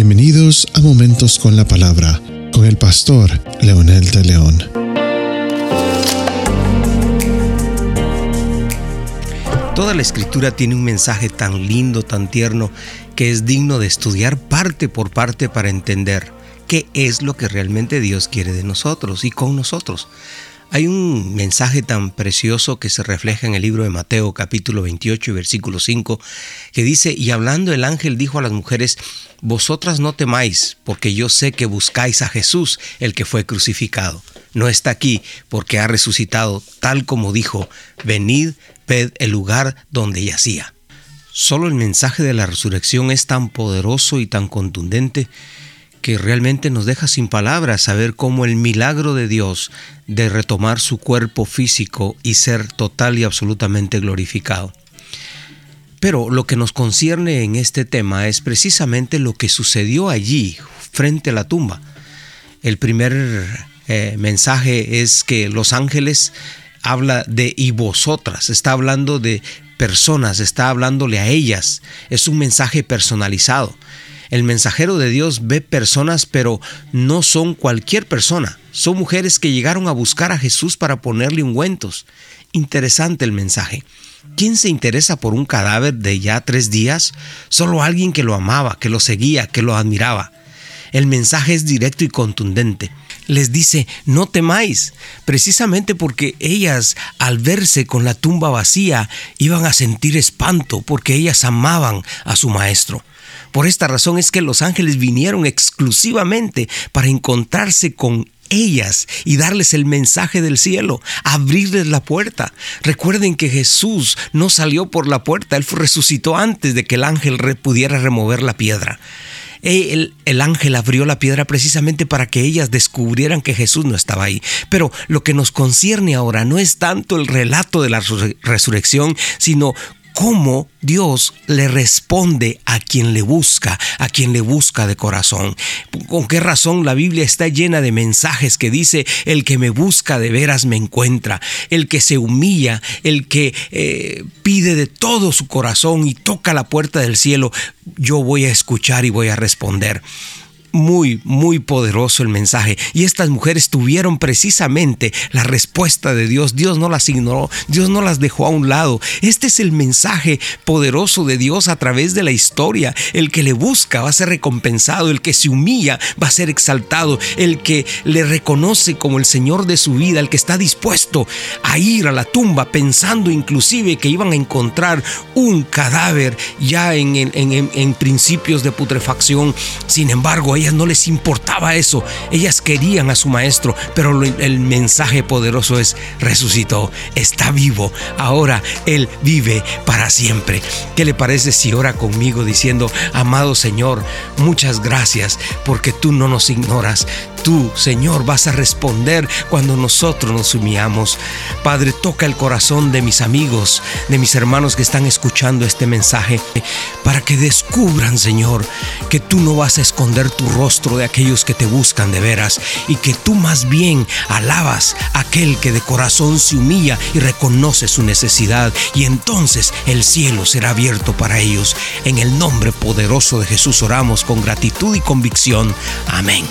Bienvenidos a Momentos con la Palabra con el pastor Leonel de León. Toda la escritura tiene un mensaje tan lindo, tan tierno, que es digno de estudiar parte por parte para entender qué es lo que realmente Dios quiere de nosotros y con nosotros. Hay un mensaje tan precioso que se refleja en el libro de Mateo capítulo 28 versículo 5 que dice, y hablando el ángel dijo a las mujeres, vosotras no temáis, porque yo sé que buscáis a Jesús, el que fue crucificado. No está aquí porque ha resucitado, tal como dijo, venid, ved el lugar donde yacía. Solo el mensaje de la resurrección es tan poderoso y tan contundente que realmente nos deja sin palabras saber cómo el milagro de Dios de retomar su cuerpo físico y ser total y absolutamente glorificado. Pero lo que nos concierne en este tema es precisamente lo que sucedió allí, frente a la tumba. El primer eh, mensaje es que los ángeles habla de y vosotras, está hablando de personas, está hablándole a ellas, es un mensaje personalizado. El mensajero de Dios ve personas, pero no son cualquier persona. Son mujeres que llegaron a buscar a Jesús para ponerle ungüentos. Interesante el mensaje. ¿Quién se interesa por un cadáver de ya tres días? Solo alguien que lo amaba, que lo seguía, que lo admiraba. El mensaje es directo y contundente. Les dice, no temáis, precisamente porque ellas al verse con la tumba vacía iban a sentir espanto porque ellas amaban a su maestro. Por esta razón es que los ángeles vinieron exclusivamente para encontrarse con ellas y darles el mensaje del cielo, abrirles la puerta. Recuerden que Jesús no salió por la puerta, Él resucitó antes de que el ángel pudiera remover la piedra. El, el, ángel abrió la piedra precisamente para que ellas descubrieran que Jesús no estaba ahí. Pero lo que nos concierne ahora no es tanto el relato de la resurrección, sino cómo Dios le responde a quien le busca, a quien le busca de corazón. ¿Con qué razón la Biblia está llena de mensajes que dice, el que me busca de veras me encuentra, el que se humilla, el que eh, pide de todo su corazón y toca la puerta del cielo, yo voy a escuchar y voy a responder muy, muy poderoso el mensaje. Y estas mujeres tuvieron precisamente la respuesta de Dios. Dios no las ignoró, Dios no las dejó a un lado. Este es el mensaje poderoso de Dios a través de la historia. El que le busca va a ser recompensado, el que se humilla va a ser exaltado, el que le reconoce como el Señor de su vida, el que está dispuesto a ir a la tumba pensando inclusive que iban a encontrar un cadáver ya en, en principios de putrefacción. Sin embargo, ellas no les importaba eso. Ellas querían a su maestro, pero el mensaje poderoso es, resucitó, está vivo, ahora Él vive para siempre. ¿Qué le parece si ora conmigo diciendo, amado Señor, muchas gracias porque tú no nos ignoras, tú, Señor, vas a responder cuando nosotros nos humillamos. Padre, toca el corazón de mis amigos, de mis hermanos que están escuchando este mensaje, para que descubran, Señor, que tú no vas a esconder tu rostro de aquellos que te buscan de veras y que tú más bien alabas a aquel que de corazón se humilla y reconoce su necesidad y entonces el cielo será abierto para ellos. En el nombre poderoso de Jesús oramos con gratitud y convicción. Amén.